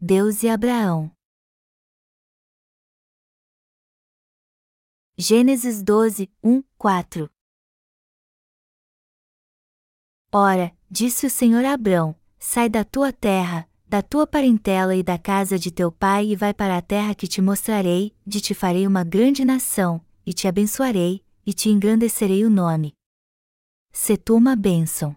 Deus e Abraão. Gênesis 12, 1, 4 Ora, disse o Senhor a Abrão: Sai da tua terra, da tua parentela e da casa de teu pai e vai para a terra que te mostrarei, de te farei uma grande nação, e te abençoarei, e te engrandecerei o nome. Se tu uma bênção.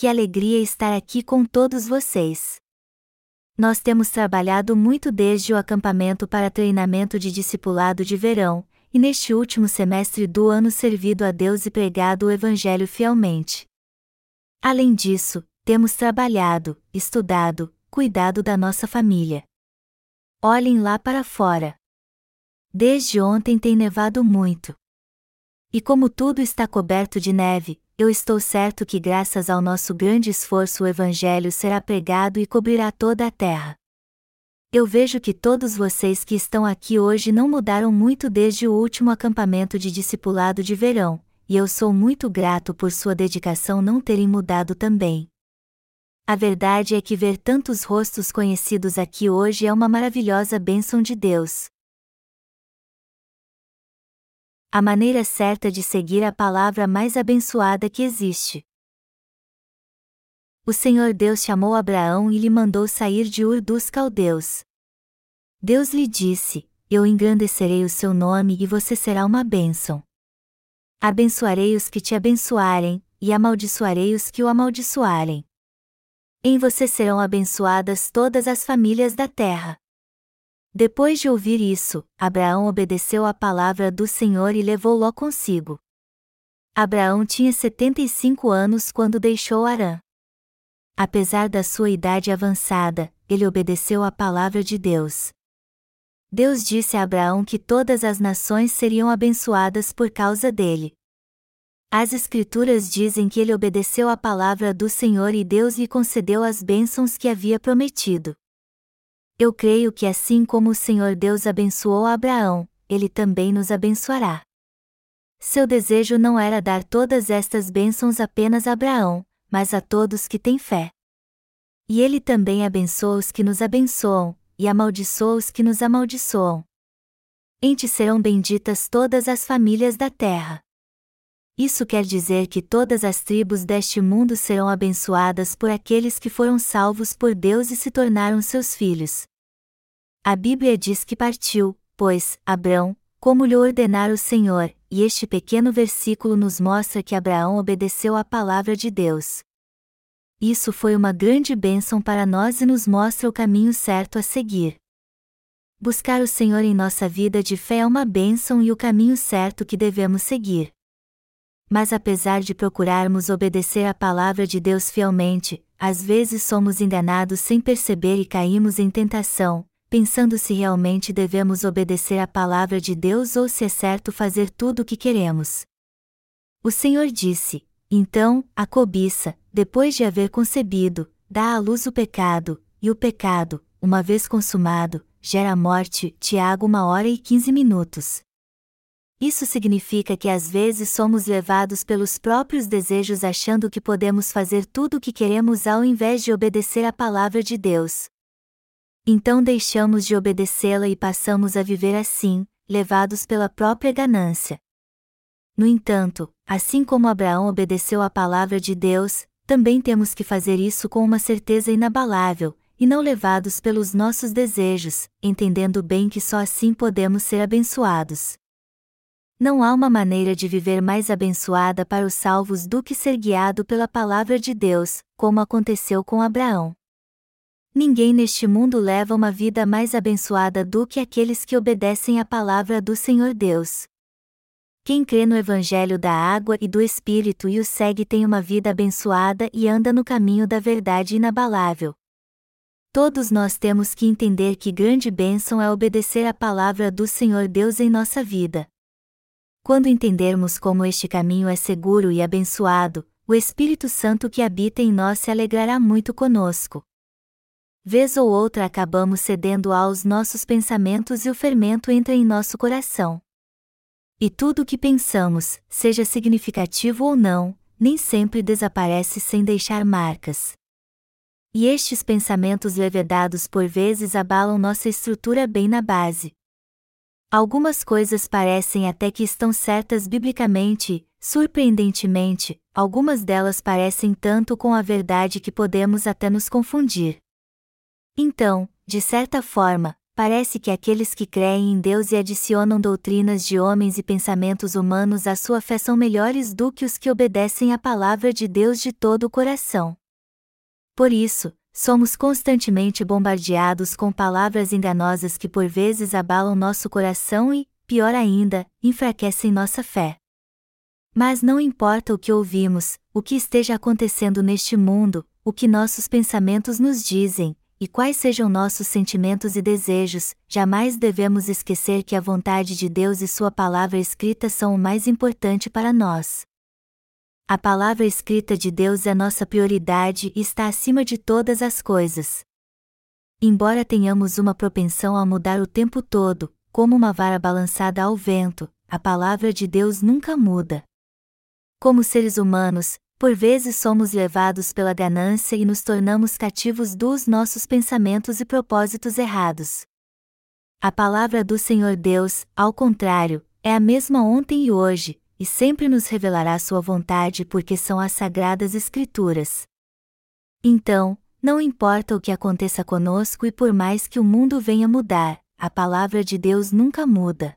Que alegria estar aqui com todos vocês. Nós temos trabalhado muito desde o acampamento para treinamento de discipulado de verão, e neste último semestre do ano servido a Deus e pregado o Evangelho fielmente. Além disso, temos trabalhado, estudado, cuidado da nossa família. Olhem lá para fora. Desde ontem tem nevado muito. E como tudo está coberto de neve, eu estou certo que, graças ao nosso grande esforço, o Evangelho será pregado e cobrirá toda a terra. Eu vejo que todos vocês que estão aqui hoje não mudaram muito desde o último acampamento de discipulado de verão, e eu sou muito grato por sua dedicação não terem mudado também. A verdade é que ver tantos rostos conhecidos aqui hoje é uma maravilhosa bênção de Deus. A maneira certa de seguir a palavra mais abençoada que existe. O Senhor Deus chamou Abraão e lhe mandou sair de Ur dos Caldeus. Deus lhe disse: Eu engrandecerei o seu nome e você será uma bênção. Abençoarei os que te abençoarem, e amaldiçoarei os que o amaldiçoarem. Em você serão abençoadas todas as famílias da terra. Depois de ouvir isso, Abraão obedeceu à palavra do Senhor e levou Ló consigo. Abraão tinha 75 anos quando deixou Arã. Apesar da sua idade avançada, ele obedeceu à palavra de Deus. Deus disse a Abraão que todas as nações seriam abençoadas por causa dele. As Escrituras dizem que ele obedeceu à palavra do Senhor e Deus lhe concedeu as bênçãos que havia prometido. Eu creio que assim como o Senhor Deus abençoou Abraão, ele também nos abençoará. Seu desejo não era dar todas estas bênçãos apenas a Abraão, mas a todos que têm fé. E ele também abençoa os que nos abençoam, e amaldiçoa os que nos amaldiçoam. Em ti serão benditas todas as famílias da terra. Isso quer dizer que todas as tribos deste mundo serão abençoadas por aqueles que foram salvos por Deus e se tornaram seus filhos. A Bíblia diz que partiu, pois, Abrão, como lhe ordenara o Senhor, e este pequeno versículo nos mostra que Abraão obedeceu à palavra de Deus. Isso foi uma grande bênção para nós e nos mostra o caminho certo a seguir. Buscar o Senhor em nossa vida de fé é uma bênção e o caminho certo que devemos seguir. Mas apesar de procurarmos obedecer à palavra de Deus fielmente, às vezes somos enganados sem perceber e caímos em tentação, pensando se realmente devemos obedecer à palavra de Deus ou se é certo fazer tudo o que queremos. O Senhor disse: Então, a cobiça, depois de haver concebido, dá à luz o pecado, e o pecado, uma vez consumado, gera a morte. Tiago, uma hora e quinze minutos. Isso significa que às vezes somos levados pelos próprios desejos achando que podemos fazer tudo o que queremos ao invés de obedecer à palavra de Deus. Então deixamos de obedecê-la e passamos a viver assim, levados pela própria ganância. No entanto, assim como Abraão obedeceu à palavra de Deus, também temos que fazer isso com uma certeza inabalável, e não levados pelos nossos desejos, entendendo bem que só assim podemos ser abençoados. Não há uma maneira de viver mais abençoada para os salvos do que ser guiado pela palavra de Deus, como aconteceu com Abraão. Ninguém neste mundo leva uma vida mais abençoada do que aqueles que obedecem à palavra do Senhor Deus. Quem crê no Evangelho da água e do Espírito e o segue tem uma vida abençoada e anda no caminho da verdade inabalável. Todos nós temos que entender que grande bênção é obedecer à palavra do Senhor Deus em nossa vida. Quando entendermos como este caminho é seguro e abençoado, o Espírito Santo que habita em nós se alegrará muito conosco. Vez ou outra acabamos cedendo aos nossos pensamentos e o fermento entra em nosso coração. E tudo o que pensamos, seja significativo ou não, nem sempre desaparece sem deixar marcas. E estes pensamentos levedados por vezes abalam nossa estrutura bem na base. Algumas coisas parecem até que estão certas biblicamente, surpreendentemente, algumas delas parecem tanto com a verdade que podemos até nos confundir. Então, de certa forma, parece que aqueles que creem em Deus e adicionam doutrinas de homens e pensamentos humanos à sua fé são melhores do que os que obedecem à palavra de Deus de todo o coração. Por isso, somos constantemente bombardeados com palavras enganosas que por vezes abalam nosso coração e, pior ainda, enfraquecem nossa fé. Mas não importa o que ouvimos, o que esteja acontecendo neste mundo, o que nossos pensamentos nos dizem, e quais sejam nossos sentimentos e desejos, jamais devemos esquecer que a vontade de Deus e Sua palavra escrita são o mais importante para nós. A palavra escrita de Deus é nossa prioridade e está acima de todas as coisas. Embora tenhamos uma propensão a mudar o tempo todo, como uma vara balançada ao vento, a palavra de Deus nunca muda. Como seres humanos, por vezes somos levados pela ganância e nos tornamos cativos dos nossos pensamentos e propósitos errados. A palavra do Senhor Deus, ao contrário, é a mesma ontem e hoje, e sempre nos revelará sua vontade porque são as sagradas Escrituras. Então, não importa o que aconteça conosco e por mais que o mundo venha mudar, a palavra de Deus nunca muda.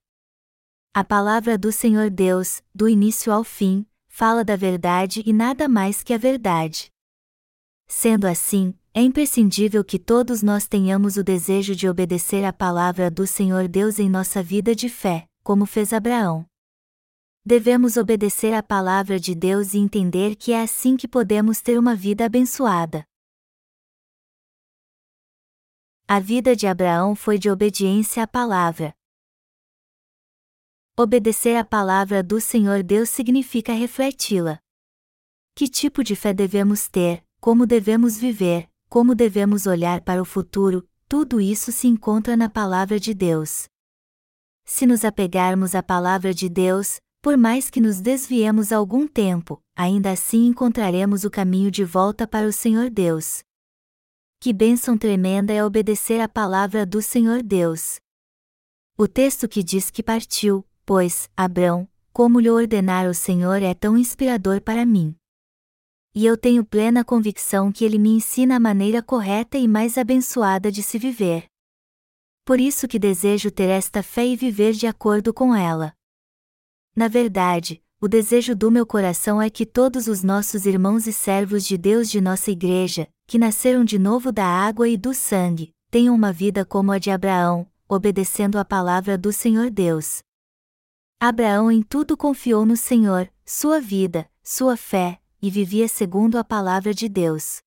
A palavra do Senhor Deus, do início ao fim, fala da verdade e nada mais que a verdade. Sendo assim, é imprescindível que todos nós tenhamos o desejo de obedecer à palavra do Senhor Deus em nossa vida de fé, como fez Abraão devemos obedecer à palavra de Deus e entender que é assim que podemos ter uma vida abençoada. A vida de Abraão foi de obediência à palavra. Obedecer à palavra do Senhor Deus significa refleti-la. Que tipo de fé devemos ter, como devemos viver, como devemos olhar para o futuro, tudo isso se encontra na palavra de Deus. Se nos apegarmos à palavra de Deus, por mais que nos desviemos algum tempo, ainda assim encontraremos o caminho de volta para o Senhor Deus. Que bênção tremenda é obedecer à palavra do Senhor Deus. O texto que diz que partiu, pois, Abrão, como lhe ordenar o Senhor é tão inspirador para mim. E eu tenho plena convicção que ele me ensina a maneira correta e mais abençoada de se viver. Por isso que desejo ter esta fé e viver de acordo com ela. Na verdade, o desejo do meu coração é que todos os nossos irmãos e servos de Deus de nossa igreja, que nasceram de novo da água e do sangue, tenham uma vida como a de Abraão, obedecendo à palavra do Senhor Deus. Abraão em tudo confiou no Senhor, sua vida, sua fé, e vivia segundo a palavra de Deus.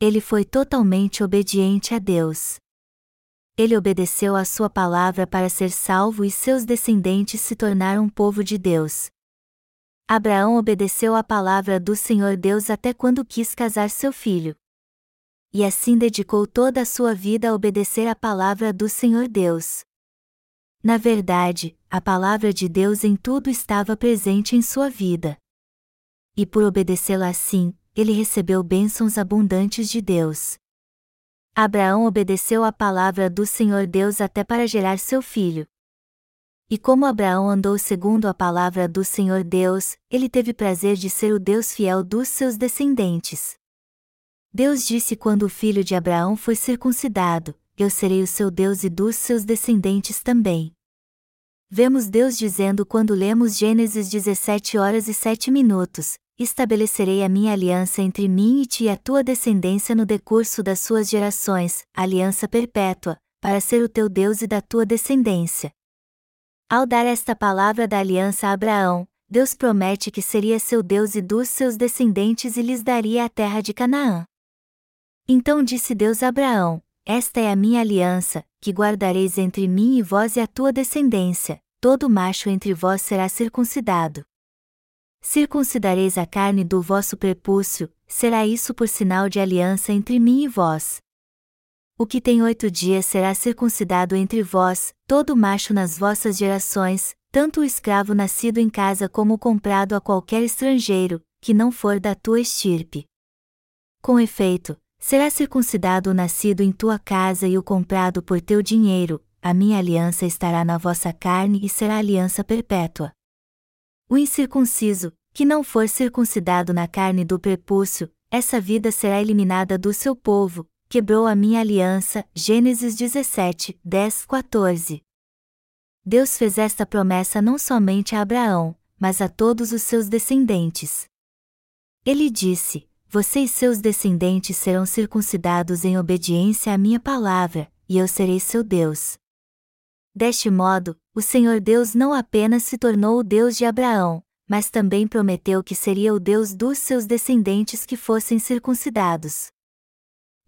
Ele foi totalmente obediente a Deus ele obedeceu à sua palavra para ser salvo e seus descendentes se tornaram povo de Deus. Abraão obedeceu à palavra do Senhor Deus até quando quis casar seu filho. E assim dedicou toda a sua vida a obedecer à palavra do Senhor Deus. Na verdade, a palavra de Deus em tudo estava presente em sua vida. E por obedecê-la assim, ele recebeu bênçãos abundantes de Deus. Abraão obedeceu à palavra do Senhor Deus até para gerar seu filho. E como Abraão andou segundo a palavra do Senhor Deus, ele teve prazer de ser o Deus fiel dos seus descendentes. Deus disse quando o filho de Abraão foi circuncidado: Eu serei o seu Deus e dos seus descendentes também. Vemos Deus dizendo quando lemos Gênesis 17 horas e 7 minutos: estabelecerei a minha aliança entre mim e ti e a tua descendência no decurso das suas gerações, aliança perpétua, para ser o teu Deus e da tua descendência. Ao dar esta palavra da aliança a Abraão, Deus promete que seria seu Deus e dos seus descendentes e lhes daria a terra de Canaã. Então disse Deus a Abraão: Esta é a minha aliança, que guardareis entre mim e vós e a tua descendência, todo macho entre vós será circuncidado. Circuncidareis a carne do vosso prepúcio, será isso por sinal de aliança entre mim e vós. O que tem oito dias será circuncidado entre vós, todo macho nas vossas gerações, tanto o escravo nascido em casa como o comprado a qualquer estrangeiro, que não for da tua estirpe. Com efeito, será circuncidado o nascido em tua casa e o comprado por teu dinheiro, a minha aliança estará na vossa carne e será aliança perpétua. O incircunciso, que não for circuncidado na carne do prepúcio, essa vida será eliminada do seu povo, quebrou a minha aliança. Gênesis 17, 10, 14. Deus fez esta promessa não somente a Abraão, mas a todos os seus descendentes. Ele disse: Você e seus descendentes serão circuncidados em obediência à minha palavra, e eu serei seu Deus. Deste modo, o Senhor Deus não apenas se tornou o Deus de Abraão, mas também prometeu que seria o Deus dos seus descendentes que fossem circuncidados.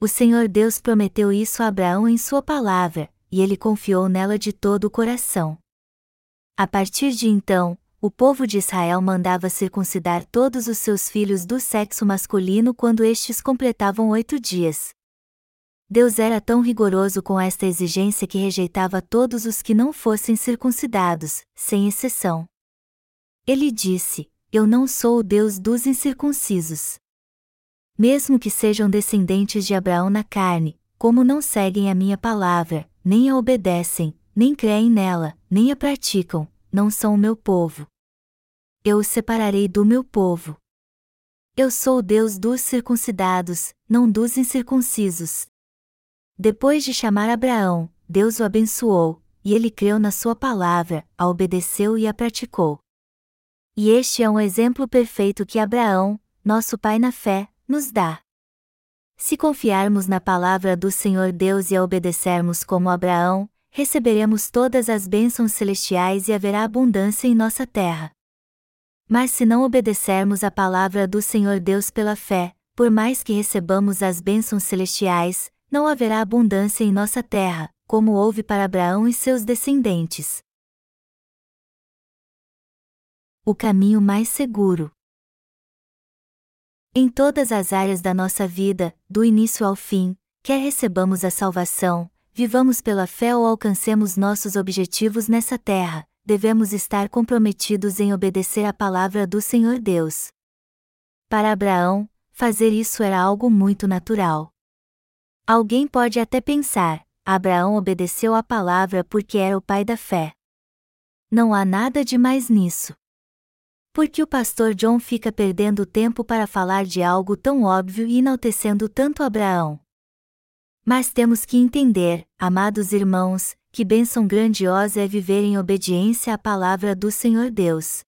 O Senhor Deus prometeu isso a Abraão em sua palavra, e ele confiou nela de todo o coração. A partir de então, o povo de Israel mandava circuncidar todos os seus filhos do sexo masculino quando estes completavam oito dias. Deus era tão rigoroso com esta exigência que rejeitava todos os que não fossem circuncidados, sem exceção. Ele disse: Eu não sou o Deus dos incircuncisos. Mesmo que sejam descendentes de Abraão na carne, como não seguem a minha palavra, nem a obedecem, nem creem nela, nem a praticam, não são o meu povo. Eu os separarei do meu povo. Eu sou o Deus dos circuncidados, não dos incircuncisos. Depois de chamar Abraão, Deus o abençoou, e ele creu na sua palavra, a obedeceu e a praticou. E este é um exemplo perfeito que Abraão, nosso pai na fé, nos dá. Se confiarmos na palavra do Senhor Deus e a obedecermos como Abraão, receberemos todas as bênçãos celestiais e haverá abundância em nossa terra. Mas se não obedecermos à palavra do Senhor Deus pela fé, por mais que recebamos as bênçãos celestiais, não haverá abundância em nossa terra, como houve para Abraão e seus descendentes. O caminho mais seguro. Em todas as áreas da nossa vida, do início ao fim, quer recebamos a salvação, vivamos pela fé ou alcancemos nossos objetivos nessa terra, devemos estar comprometidos em obedecer à palavra do Senhor Deus. Para Abraão, fazer isso era algo muito natural. Alguém pode até pensar: Abraão obedeceu à palavra porque era o pai da fé. Não há nada de mais nisso. Porque o pastor John fica perdendo tempo para falar de algo tão óbvio e enaltecendo tanto Abraão? Mas temos que entender, amados irmãos, que bênção grandiosa é viver em obediência à palavra do Senhor Deus.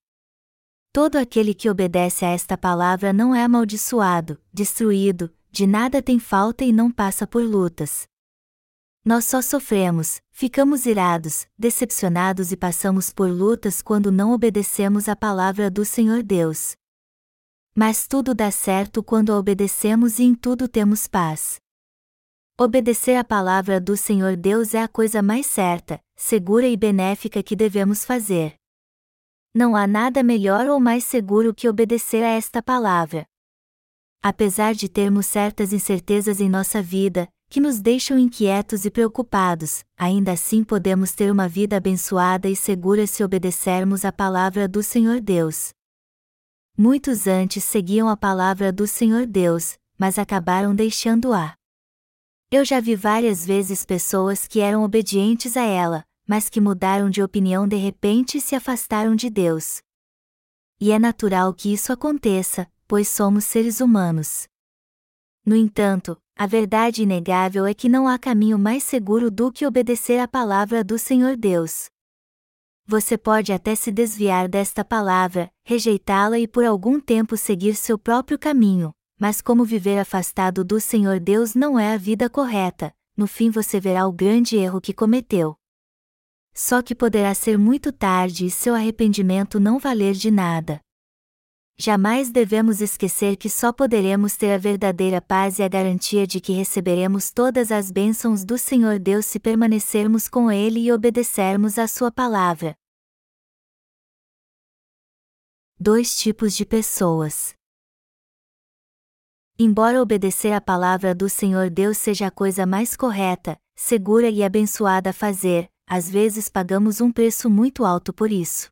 Todo aquele que obedece a esta palavra não é amaldiçoado, destruído, de nada tem falta e não passa por lutas. Nós só sofremos, ficamos irados, decepcionados e passamos por lutas quando não obedecemos à palavra do Senhor Deus. Mas tudo dá certo quando a obedecemos e em tudo temos paz. Obedecer à palavra do Senhor Deus é a coisa mais certa, segura e benéfica que devemos fazer. Não há nada melhor ou mais seguro que obedecer a esta palavra. Apesar de termos certas incertezas em nossa vida, que nos deixam inquietos e preocupados, ainda assim podemos ter uma vida abençoada e segura se obedecermos à palavra do Senhor Deus. Muitos antes seguiam a palavra do Senhor Deus, mas acabaram deixando-a. Eu já vi várias vezes pessoas que eram obedientes a ela, mas que mudaram de opinião de repente e se afastaram de Deus. E é natural que isso aconteça, pois somos seres humanos. No entanto, a verdade inegável é que não há caminho mais seguro do que obedecer à palavra do Senhor Deus. Você pode até se desviar desta palavra, rejeitá-la e por algum tempo seguir seu próprio caminho, mas como viver afastado do Senhor Deus não é a vida correta, no fim você verá o grande erro que cometeu. Só que poderá ser muito tarde e seu arrependimento não valer de nada. jamais devemos esquecer que só poderemos ter a verdadeira paz e a garantia de que receberemos todas as bênçãos do Senhor Deus se permanecermos com Ele e obedecermos à Sua palavra. Dois tipos de pessoas. Embora obedecer à palavra do Senhor Deus seja a coisa mais correta, segura e abençoada a fazer, às vezes pagamos um preço muito alto por isso.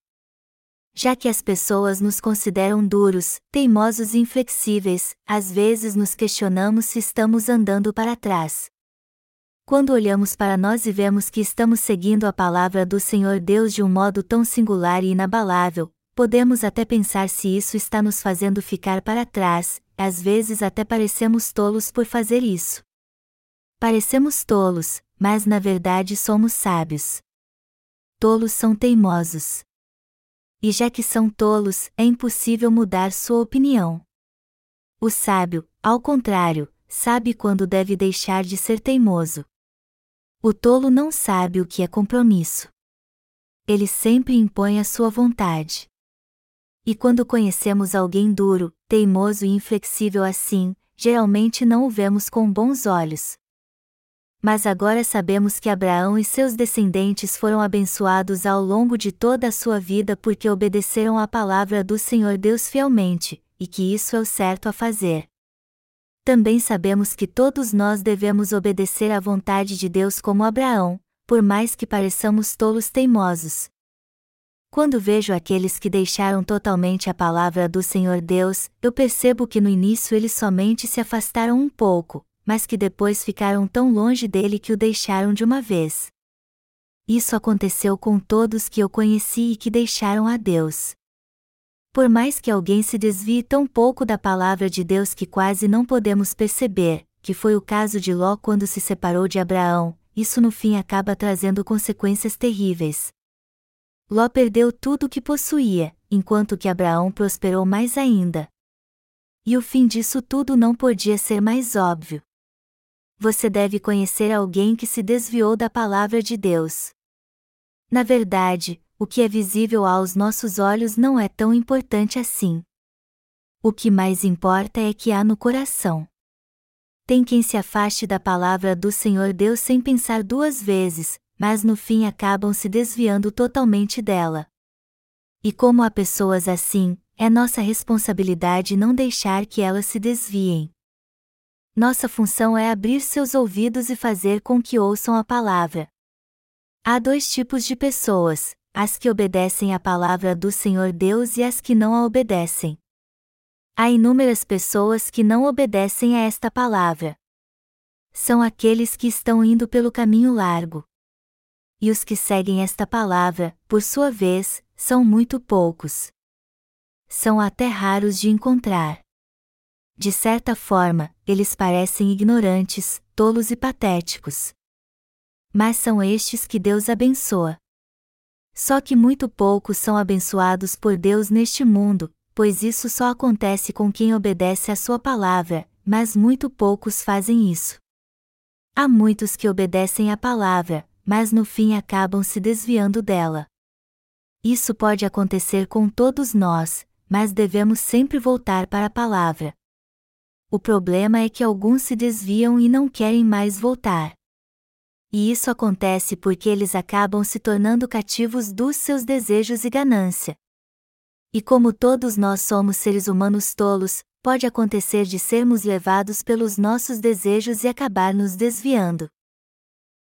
Já que as pessoas nos consideram duros, teimosos e inflexíveis, às vezes nos questionamos se estamos andando para trás. Quando olhamos para nós e vemos que estamos seguindo a palavra do Senhor Deus de um modo tão singular e inabalável, podemos até pensar se isso está nos fazendo ficar para trás, às vezes até parecemos tolos por fazer isso. Parecemos tolos, mas na verdade somos sábios. Tolos são teimosos e já que são tolos, é impossível mudar sua opinião. O sábio, ao contrário, sabe quando deve deixar de ser teimoso. O tolo não sabe o que é compromisso. Ele sempre impõe a sua vontade. E quando conhecemos alguém duro, teimoso e inflexível assim, geralmente não o vemos com bons olhos mas agora sabemos que Abraão e seus descendentes foram abençoados ao longo de toda a sua vida porque obedeceram à palavra do Senhor Deus fielmente, e que isso é o certo a fazer. Também sabemos que todos nós devemos obedecer à vontade de Deus como Abraão, por mais que pareçamos tolos teimosos. Quando vejo aqueles que deixaram totalmente a palavra do Senhor Deus, eu percebo que no início eles somente se afastaram um pouco, mas que depois ficaram tão longe dele que o deixaram de uma vez. Isso aconteceu com todos que eu conheci e que deixaram a Deus. Por mais que alguém se desvie tão pouco da palavra de Deus que quase não podemos perceber, que foi o caso de Ló quando se separou de Abraão, isso no fim acaba trazendo consequências terríveis. Ló perdeu tudo o que possuía, enquanto que Abraão prosperou mais ainda. E o fim disso tudo não podia ser mais óbvio você deve conhecer alguém que se desviou da palavra de Deus. Na verdade, o que é visível aos nossos olhos não é tão importante assim. O que mais importa é que há no coração. Tem quem se afaste da palavra do Senhor Deus sem pensar duas vezes, mas no fim acabam se desviando totalmente dela. E como há pessoas assim, é nossa responsabilidade não deixar que elas se desviem. Nossa função é abrir seus ouvidos e fazer com que ouçam a palavra. Há dois tipos de pessoas: as que obedecem à palavra do Senhor Deus e as que não a obedecem. Há inúmeras pessoas que não obedecem a esta palavra. São aqueles que estão indo pelo caminho largo. E os que seguem esta palavra, por sua vez, são muito poucos. São até raros de encontrar. De certa forma, eles parecem ignorantes, tolos e patéticos. Mas são estes que Deus abençoa. Só que muito poucos são abençoados por Deus neste mundo, pois isso só acontece com quem obedece à Sua palavra, mas muito poucos fazem isso. Há muitos que obedecem à palavra, mas no fim acabam se desviando dela. Isso pode acontecer com todos nós, mas devemos sempre voltar para a palavra. O problema é que alguns se desviam e não querem mais voltar. E isso acontece porque eles acabam se tornando cativos dos seus desejos e ganância. E como todos nós somos seres humanos tolos, pode acontecer de sermos levados pelos nossos desejos e acabar nos desviando.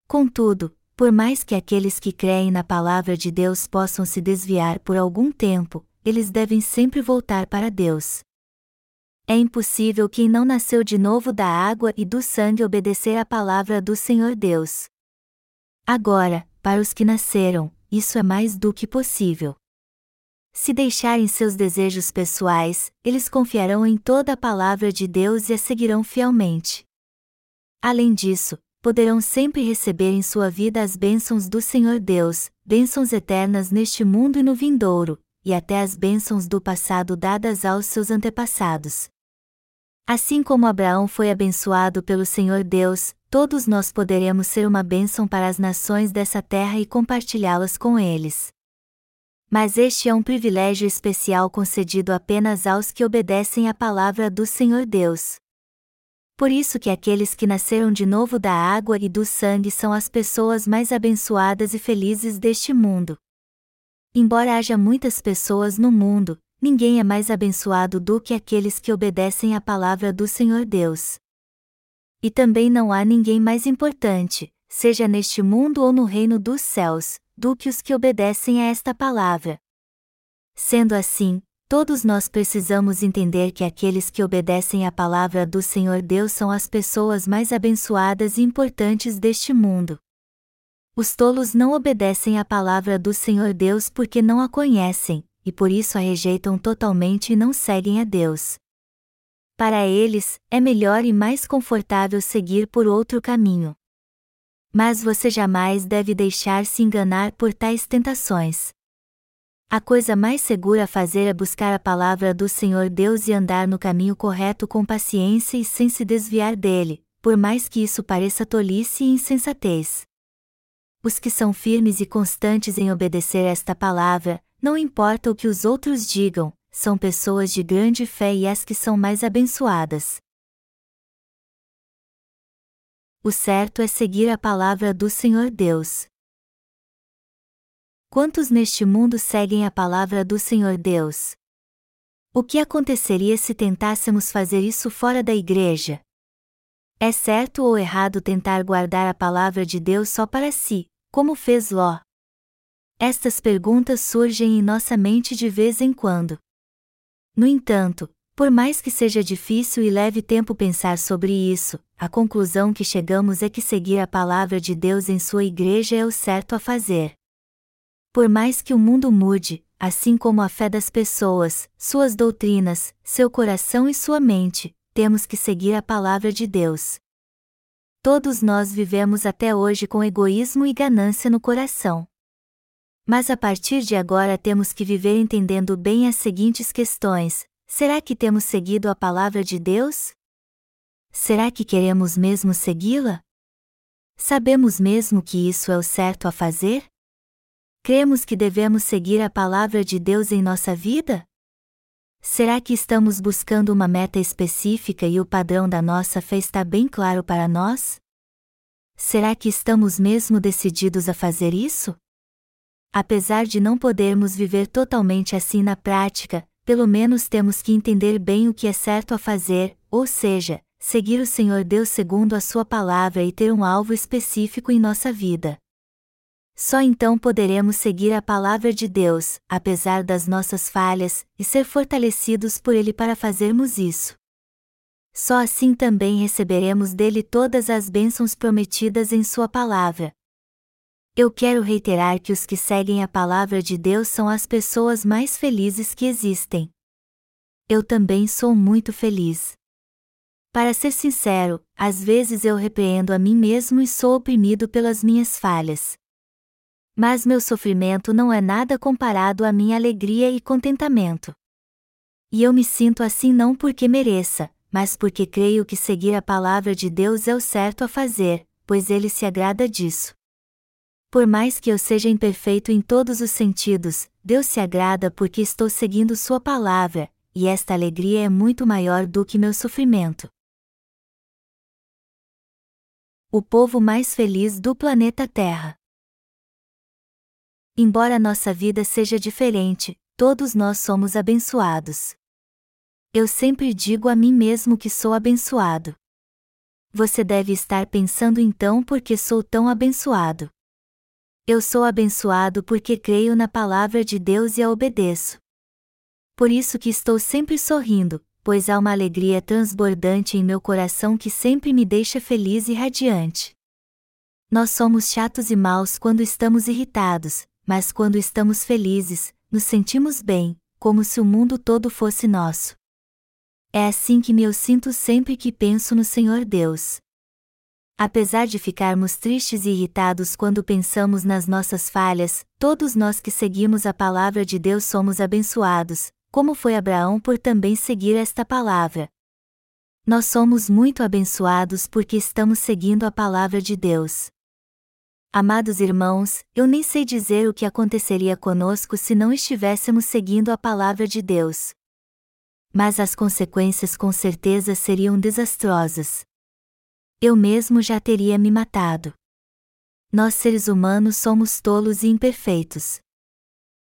Contudo, por mais que aqueles que creem na palavra de Deus possam se desviar por algum tempo, eles devem sempre voltar para Deus. É impossível quem não nasceu de novo da água e do sangue obedecer à palavra do Senhor Deus. Agora, para os que nasceram, isso é mais do que possível. Se deixarem seus desejos pessoais, eles confiarão em toda a palavra de Deus e a seguirão fielmente. Além disso, poderão sempre receber em sua vida as bênçãos do Senhor Deus, bênçãos eternas neste mundo e no vindouro, e até as bênçãos do passado dadas aos seus antepassados. Assim como Abraão foi abençoado pelo Senhor Deus, todos nós poderemos ser uma bênção para as nações dessa terra e compartilhá-las com eles. Mas este é um privilégio especial concedido apenas aos que obedecem à palavra do Senhor Deus. Por isso que aqueles que nasceram de novo da água e do sangue são as pessoas mais abençoadas e felizes deste mundo. Embora haja muitas pessoas no mundo, ninguém é mais abençoado do que aqueles que obedecem à palavra do Senhor Deus. E também não há ninguém mais importante, seja neste mundo ou no reino dos céus, do que os que obedecem a esta palavra. Sendo assim, todos nós precisamos entender que aqueles que obedecem à palavra do Senhor Deus são as pessoas mais abençoadas e importantes deste mundo. Os tolos não obedecem à palavra do Senhor Deus porque não a conhecem, e por isso a rejeitam totalmente e não seguem a Deus. Para eles, é melhor e mais confortável seguir por outro caminho. Mas você jamais deve deixar-se enganar por tais tentações. A coisa mais segura a fazer é buscar a palavra do Senhor Deus e andar no caminho correto com paciência e sem se desviar dele, por mais que isso pareça tolice e insensatez. Os que são firmes e constantes em obedecer esta palavra, não importa o que os outros digam, são pessoas de grande fé e as que são mais abençoadas. O certo é seguir a palavra do Senhor Deus. Quantos neste mundo seguem a palavra do Senhor Deus? O que aconteceria se tentássemos fazer isso fora da igreja? É certo ou errado tentar guardar a palavra de Deus só para si, como fez Ló? Estas perguntas surgem em nossa mente de vez em quando. No entanto, por mais que seja difícil e leve tempo pensar sobre isso, a conclusão que chegamos é que seguir a palavra de Deus em sua igreja é o certo a fazer. Por mais que o mundo mude, assim como a fé das pessoas, suas doutrinas, seu coração e sua mente, temos que seguir a palavra de Deus. Todos nós vivemos até hoje com egoísmo e ganância no coração. Mas a partir de agora temos que viver entendendo bem as seguintes questões: será que temos seguido a palavra de Deus? Será que queremos mesmo segui-la? Sabemos mesmo que isso é o certo a fazer? Cremos que devemos seguir a palavra de Deus em nossa vida? Será que estamos buscando uma meta específica e o padrão da nossa fé está bem claro para nós? Será que estamos mesmo decididos a fazer isso? Apesar de não podermos viver totalmente assim na prática, pelo menos temos que entender bem o que é certo a fazer, ou seja, seguir o Senhor Deus segundo a Sua palavra e ter um alvo específico em nossa vida. Só então poderemos seguir a palavra de Deus, apesar das nossas falhas, e ser fortalecidos por Ele para fazermos isso. Só assim também receberemos dele todas as bênçãos prometidas em Sua palavra, eu quero reiterar que os que seguem a palavra de Deus são as pessoas mais felizes que existem. Eu também sou muito feliz. Para ser sincero, às vezes eu repreendo a mim mesmo e sou oprimido pelas minhas falhas. Mas meu sofrimento não é nada comparado à minha alegria e contentamento. E eu me sinto assim não porque mereça, mas porque creio que seguir a palavra de Deus é o certo a fazer, pois ele se agrada disso. Por mais que eu seja imperfeito em todos os sentidos, Deus se agrada porque estou seguindo Sua palavra, e esta alegria é muito maior do que meu sofrimento. O povo mais feliz do planeta Terra. Embora nossa vida seja diferente, todos nós somos abençoados. Eu sempre digo a mim mesmo que sou abençoado. Você deve estar pensando então por que sou tão abençoado. Eu sou abençoado porque creio na palavra de Deus e a obedeço. Por isso que estou sempre sorrindo, pois há uma alegria transbordante em meu coração que sempre me deixa feliz e radiante. Nós somos chatos e maus quando estamos irritados, mas quando estamos felizes, nos sentimos bem, como se o mundo todo fosse nosso. É assim que me eu sinto sempre que penso no Senhor Deus. Apesar de ficarmos tristes e irritados quando pensamos nas nossas falhas, todos nós que seguimos a palavra de Deus somos abençoados, como foi Abraão por também seguir esta palavra. Nós somos muito abençoados porque estamos seguindo a palavra de Deus. Amados irmãos, eu nem sei dizer o que aconteceria conosco se não estivéssemos seguindo a palavra de Deus. Mas as consequências com certeza seriam desastrosas. Eu mesmo já teria me matado. Nós seres humanos somos tolos e imperfeitos.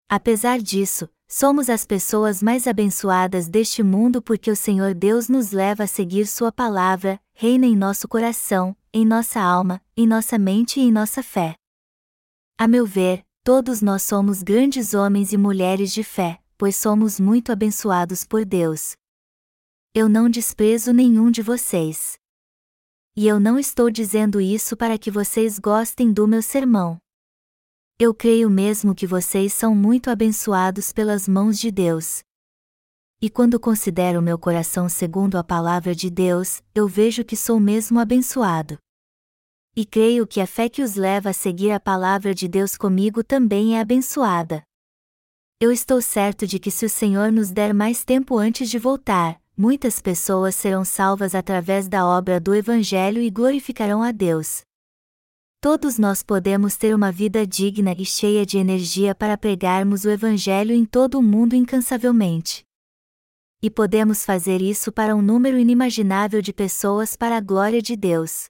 Apesar disso, somos as pessoas mais abençoadas deste mundo porque o Senhor Deus nos leva a seguir Sua palavra, reina em nosso coração, em nossa alma, em nossa mente e em nossa fé. A meu ver, todos nós somos grandes homens e mulheres de fé, pois somos muito abençoados por Deus. Eu não desprezo nenhum de vocês. E eu não estou dizendo isso para que vocês gostem do meu sermão. Eu creio mesmo que vocês são muito abençoados pelas mãos de Deus. E quando considero meu coração segundo a palavra de Deus, eu vejo que sou mesmo abençoado. E creio que a fé que os leva a seguir a palavra de Deus comigo também é abençoada. Eu estou certo de que se o Senhor nos der mais tempo antes de voltar, muitas pessoas serão salvas através da obra do Evangelho e glorificarão a Deus. Todos nós podemos ter uma vida digna e cheia de energia para pregarmos o Evangelho em todo o mundo incansavelmente e podemos fazer isso para um número inimaginável de pessoas para a glória de Deus.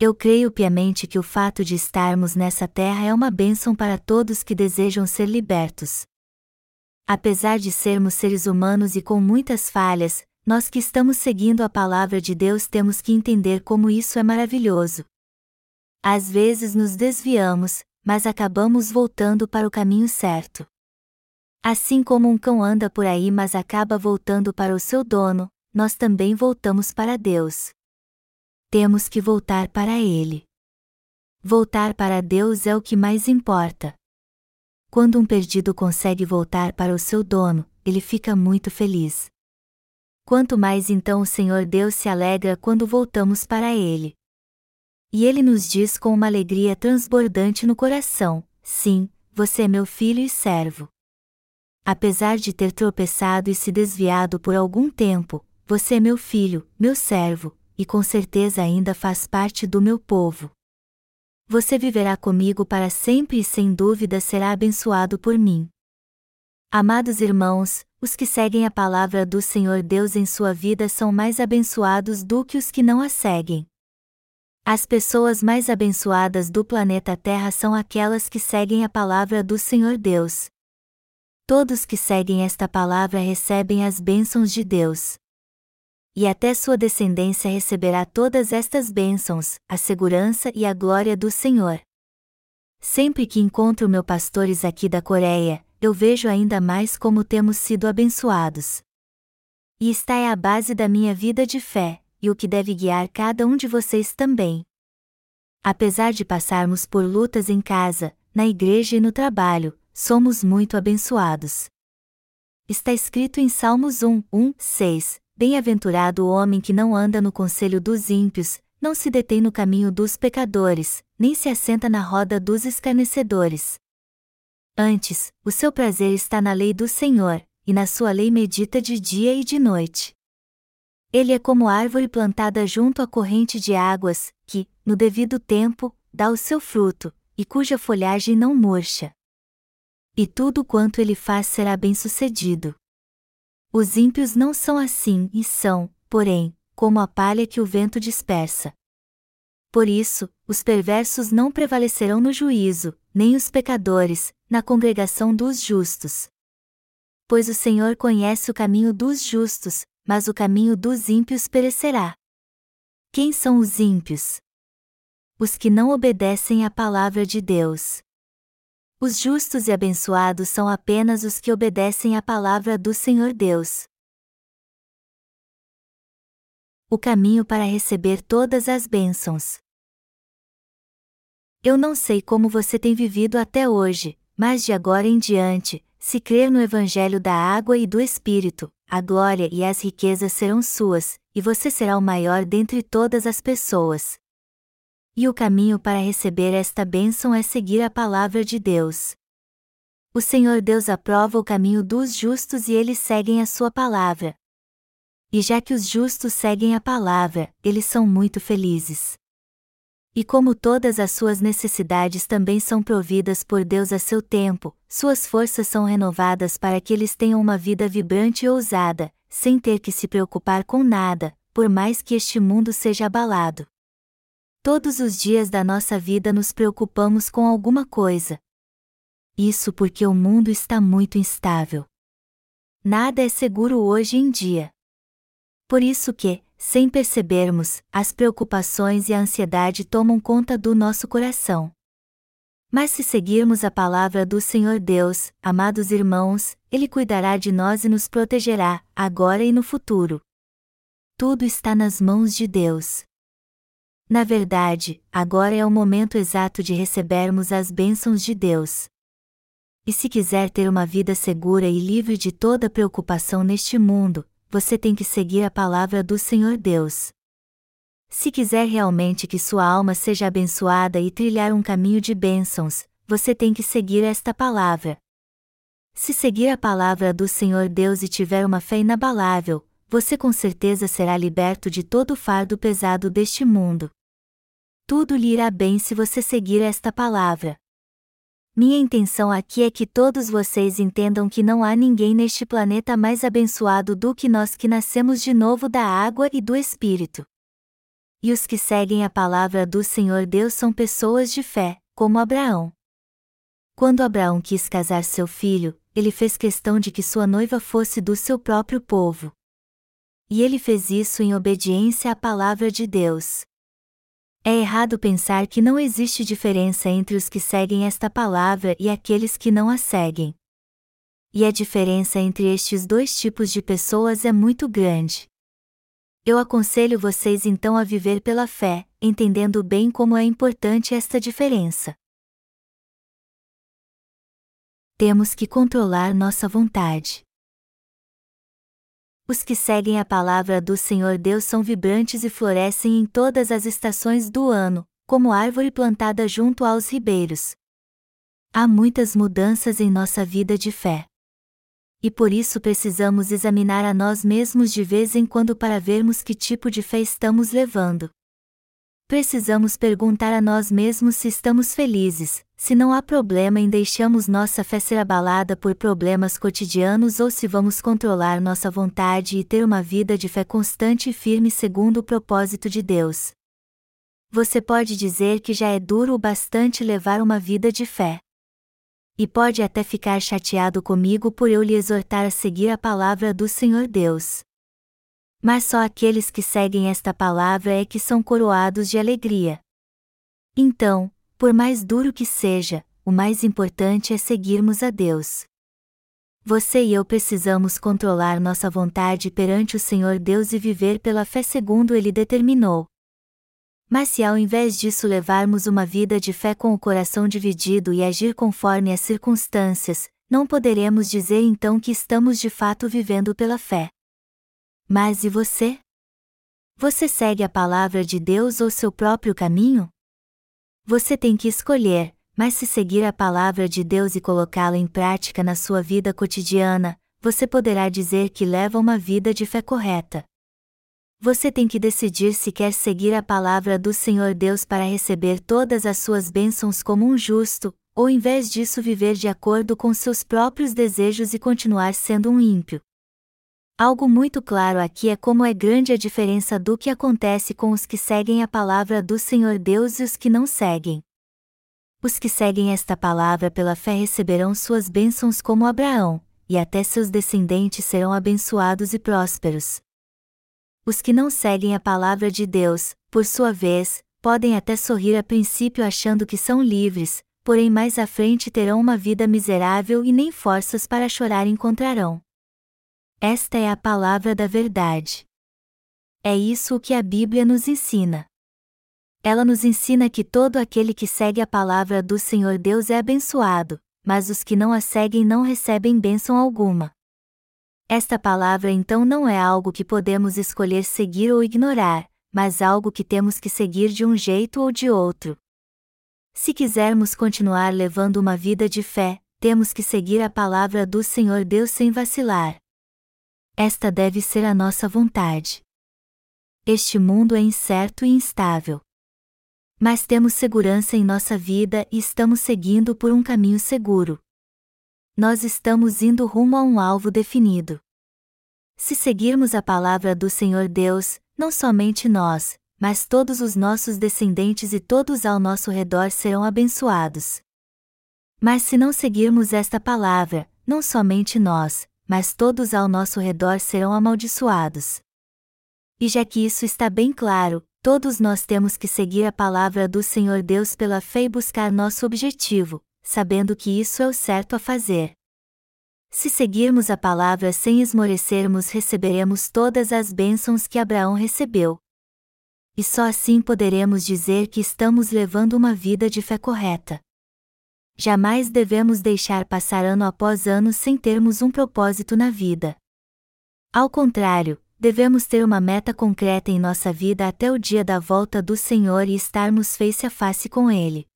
Eu creio piamente que o fato de estarmos nessa terra é uma bênção para todos que desejam ser libertos. Apesar de sermos seres humanos e com muitas falhas, nós que estamos seguindo a palavra de Deus temos que entender como isso é maravilhoso. Às vezes nos desviamos, mas acabamos voltando para o caminho certo. Assim como um cão anda por aí mas acaba voltando para o seu dono, nós também voltamos para Deus. Temos que voltar para Ele. Voltar para Deus é o que mais importa. Quando um perdido consegue voltar para o seu dono, ele fica muito feliz. Quanto mais então o Senhor Deus se alegra quando voltamos para Ele. E Ele nos diz com uma alegria transbordante no coração: Sim, você é meu filho e servo. Apesar de ter tropeçado e se desviado por algum tempo, você é meu filho, meu servo, e com certeza ainda faz parte do meu povo. Você viverá comigo para sempre e sem dúvida será abençoado por mim. Amados irmãos, os que seguem a palavra do Senhor Deus em sua vida são mais abençoados do que os que não a seguem. As pessoas mais abençoadas do planeta Terra são aquelas que seguem a palavra do Senhor Deus, Todos que seguem esta palavra recebem as bênçãos de Deus. E até sua descendência receberá todas estas bênçãos, a segurança e a glória do Senhor. Sempre que encontro meus pastores aqui da Coreia, eu vejo ainda mais como temos sido abençoados. E está é a base da minha vida de fé, e o que deve guiar cada um de vocês também. Apesar de passarmos por lutas em casa, na igreja e no trabalho, somos muito abençoados. Está escrito em Salmos 1, 1, 6: Bem-aventurado o homem que não anda no conselho dos ímpios, não se detém no caminho dos pecadores, nem se assenta na roda dos escarnecedores. Antes, o seu prazer está na lei do Senhor, e na sua lei medita de dia e de noite. Ele é como árvore plantada junto à corrente de águas, que, no devido tempo, dá o seu fruto, e cuja folhagem não murcha e tudo quanto ele faz será bem-sucedido. Os ímpios não são assim e são, porém, como a palha que o vento dispersa. Por isso, os perversos não prevalecerão no juízo, nem os pecadores, na congregação dos justos. Pois o Senhor conhece o caminho dos justos, mas o caminho dos ímpios perecerá. Quem são os ímpios? Os que não obedecem à palavra de Deus. Os justos e abençoados são apenas os que obedecem à palavra do Senhor Deus. O caminho para receber todas as bênçãos. Eu não sei como você tem vivido até hoje, mas de agora em diante, se crer no Evangelho da água e do Espírito, a glória e as riquezas serão suas, e você será o maior dentre todas as pessoas. E o caminho para receber esta bênção é seguir a palavra de Deus. O Senhor Deus aprova o caminho dos justos e eles seguem a sua palavra. E já que os justos seguem a palavra, eles são muito felizes. E como todas as suas necessidades também são providas por Deus a seu tempo, suas forças são renovadas para que eles tenham uma vida vibrante e ousada, sem ter que se preocupar com nada, por mais que este mundo seja abalado. Todos os dias da nossa vida nos preocupamos com alguma coisa. Isso porque o mundo está muito instável. Nada é seguro hoje em dia. Por isso que, sem percebermos, as preocupações e a ansiedade tomam conta do nosso coração. Mas se seguirmos a palavra do Senhor Deus, amados irmãos, Ele cuidará de nós e nos protegerá, agora e no futuro. Tudo está nas mãos de Deus. Na verdade, agora é o momento exato de recebermos as bênçãos de Deus. E se quiser ter uma vida segura e livre de toda preocupação neste mundo, você tem que seguir a palavra do Senhor Deus. Se quiser realmente que sua alma seja abençoada e trilhar um caminho de bênçãos, você tem que seguir esta palavra. Se seguir a palavra do Senhor Deus e tiver uma fé inabalável, você com certeza será liberto de todo o fardo pesado deste mundo. Tudo lhe irá bem se você seguir esta palavra. Minha intenção aqui é que todos vocês entendam que não há ninguém neste planeta mais abençoado do que nós que nascemos de novo da água e do Espírito. E os que seguem a palavra do Senhor Deus são pessoas de fé, como Abraão. Quando Abraão quis casar seu filho, ele fez questão de que sua noiva fosse do seu próprio povo. E ele fez isso em obediência à palavra de Deus. É errado pensar que não existe diferença entre os que seguem esta palavra e aqueles que não a seguem. E a diferença entre estes dois tipos de pessoas é muito grande. Eu aconselho vocês então a viver pela fé, entendendo bem como é importante esta diferença. Temos que controlar nossa vontade. Os que seguem a palavra do Senhor Deus são vibrantes e florescem em todas as estações do ano, como árvore plantada junto aos ribeiros. Há muitas mudanças em nossa vida de fé. E por isso precisamos examinar a nós mesmos de vez em quando para vermos que tipo de fé estamos levando. Precisamos perguntar a nós mesmos se estamos felizes, se não há problema em deixarmos nossa fé ser abalada por problemas cotidianos ou se vamos controlar nossa vontade e ter uma vida de fé constante e firme segundo o propósito de Deus. Você pode dizer que já é duro o bastante levar uma vida de fé. E pode até ficar chateado comigo por eu lhe exortar a seguir a palavra do Senhor Deus. Mas só aqueles que seguem esta palavra é que são coroados de alegria. Então, por mais duro que seja, o mais importante é seguirmos a Deus. Você e eu precisamos controlar nossa vontade perante o Senhor Deus e viver pela fé segundo Ele determinou. Mas se ao invés disso levarmos uma vida de fé com o coração dividido e agir conforme as circunstâncias, não poderemos dizer então que estamos de fato vivendo pela fé. Mas e você? Você segue a palavra de Deus ou seu próprio caminho? Você tem que escolher, mas se seguir a palavra de Deus e colocá-la em prática na sua vida cotidiana, você poderá dizer que leva uma vida de fé correta. Você tem que decidir se quer seguir a palavra do Senhor Deus para receber todas as suas bênçãos como um justo, ou em vez disso viver de acordo com seus próprios desejos e continuar sendo um ímpio. Algo muito claro aqui é como é grande a diferença do que acontece com os que seguem a palavra do Senhor Deus e os que não seguem. Os que seguem esta palavra pela fé receberão suas bênçãos como Abraão, e até seus descendentes serão abençoados e prósperos. Os que não seguem a palavra de Deus, por sua vez, podem até sorrir a princípio achando que são livres, porém mais à frente terão uma vida miserável e nem forças para chorar encontrarão. Esta é a palavra da verdade. É isso o que a Bíblia nos ensina. Ela nos ensina que todo aquele que segue a palavra do Senhor Deus é abençoado, mas os que não a seguem não recebem bênção alguma. Esta palavra então não é algo que podemos escolher seguir ou ignorar, mas algo que temos que seguir de um jeito ou de outro. Se quisermos continuar levando uma vida de fé, temos que seguir a palavra do Senhor Deus sem vacilar. Esta deve ser a nossa vontade. Este mundo é incerto e instável. Mas temos segurança em nossa vida e estamos seguindo por um caminho seguro. Nós estamos indo rumo a um alvo definido. Se seguirmos a palavra do Senhor Deus, não somente nós, mas todos os nossos descendentes e todos ao nosso redor serão abençoados. Mas se não seguirmos esta palavra, não somente nós, mas todos ao nosso redor serão amaldiçoados. E já que isso está bem claro, todos nós temos que seguir a palavra do Senhor Deus pela fé e buscar nosso objetivo, sabendo que isso é o certo a fazer. Se seguirmos a palavra sem esmorecermos, receberemos todas as bênçãos que Abraão recebeu. E só assim poderemos dizer que estamos levando uma vida de fé correta. Jamais devemos deixar passar ano após ano sem termos um propósito na vida. Ao contrário, devemos ter uma meta concreta em nossa vida até o dia da volta do Senhor e estarmos face a face com Ele.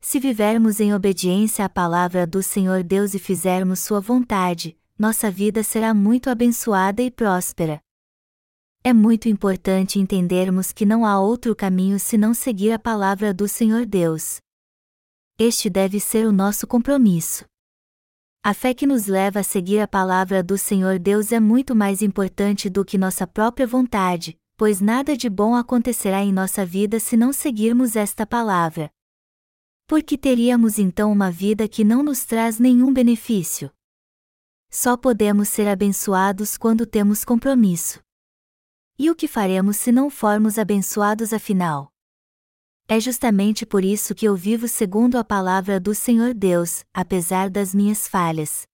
Se vivermos em obediência à palavra do Senhor Deus e fizermos Sua vontade, nossa vida será muito abençoada e próspera. É muito importante entendermos que não há outro caminho senão seguir a palavra do Senhor Deus. Este deve ser o nosso compromisso. A fé que nos leva a seguir a palavra do Senhor Deus é muito mais importante do que nossa própria vontade, pois nada de bom acontecerá em nossa vida se não seguirmos esta palavra. Porque teríamos então uma vida que não nos traz nenhum benefício. Só podemos ser abençoados quando temos compromisso. E o que faremos se não formos abençoados afinal? É justamente por isso que eu vivo segundo a palavra do Senhor Deus, apesar das minhas falhas.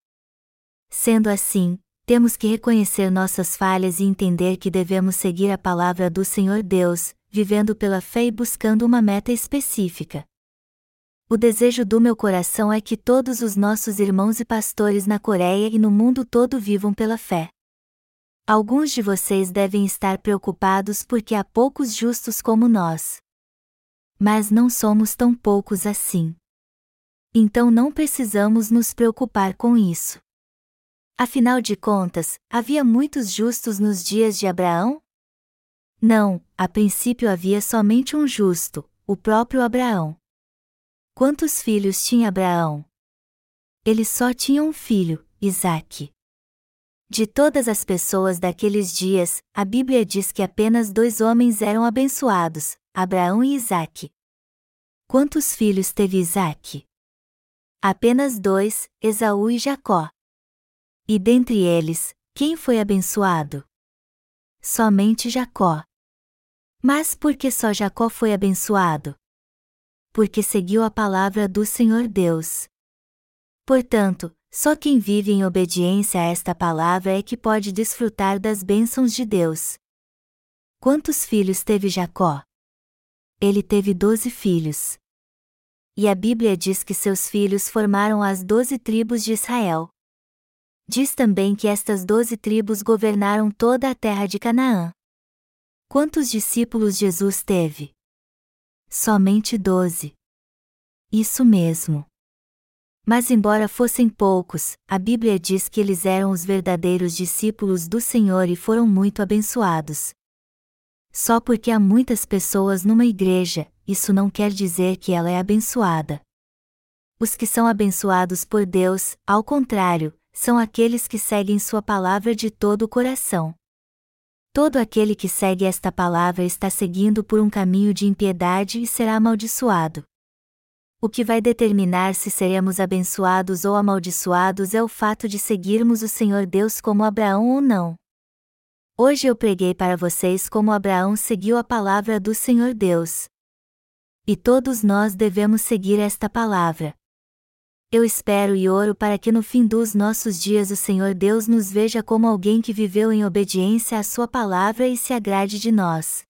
Sendo assim, temos que reconhecer nossas falhas e entender que devemos seguir a palavra do Senhor Deus, vivendo pela fé e buscando uma meta específica. O desejo do meu coração é que todos os nossos irmãos e pastores na Coreia e no mundo todo vivam pela fé. Alguns de vocês devem estar preocupados porque há poucos justos como nós mas não somos tão poucos assim. Então não precisamos nos preocupar com isso. Afinal de contas, havia muitos justos nos dias de Abraão? Não, a princípio havia somente um justo, o próprio Abraão. Quantos filhos tinha Abraão? Ele só tinha um filho, Isaque. De todas as pessoas daqueles dias, a Bíblia diz que apenas dois homens eram abençoados, Abraão e Isaque. Quantos filhos teve Isaque? Apenas dois, Esaú e Jacó. E dentre eles, quem foi abençoado? Somente Jacó. Mas por que só Jacó foi abençoado? Porque seguiu a palavra do Senhor Deus. Portanto, só quem vive em obediência a esta palavra é que pode desfrutar das bênçãos de Deus. Quantos filhos teve Jacó? Ele teve doze filhos. E a Bíblia diz que seus filhos formaram as doze tribos de Israel. Diz também que estas doze tribos governaram toda a terra de Canaã. Quantos discípulos Jesus teve? Somente doze. Isso mesmo. Mas, embora fossem poucos, a Bíblia diz que eles eram os verdadeiros discípulos do Senhor e foram muito abençoados. Só porque há muitas pessoas numa igreja, isso não quer dizer que ela é abençoada. Os que são abençoados por Deus, ao contrário, são aqueles que seguem Sua palavra de todo o coração. Todo aquele que segue esta palavra está seguindo por um caminho de impiedade e será amaldiçoado. O que vai determinar se seremos abençoados ou amaldiçoados é o fato de seguirmos o Senhor Deus como Abraão ou não. Hoje eu preguei para vocês como Abraão seguiu a palavra do Senhor Deus. E todos nós devemos seguir esta palavra. Eu espero e oro para que no fim dos nossos dias o Senhor Deus nos veja como alguém que viveu em obediência à Sua palavra e se agrade de nós.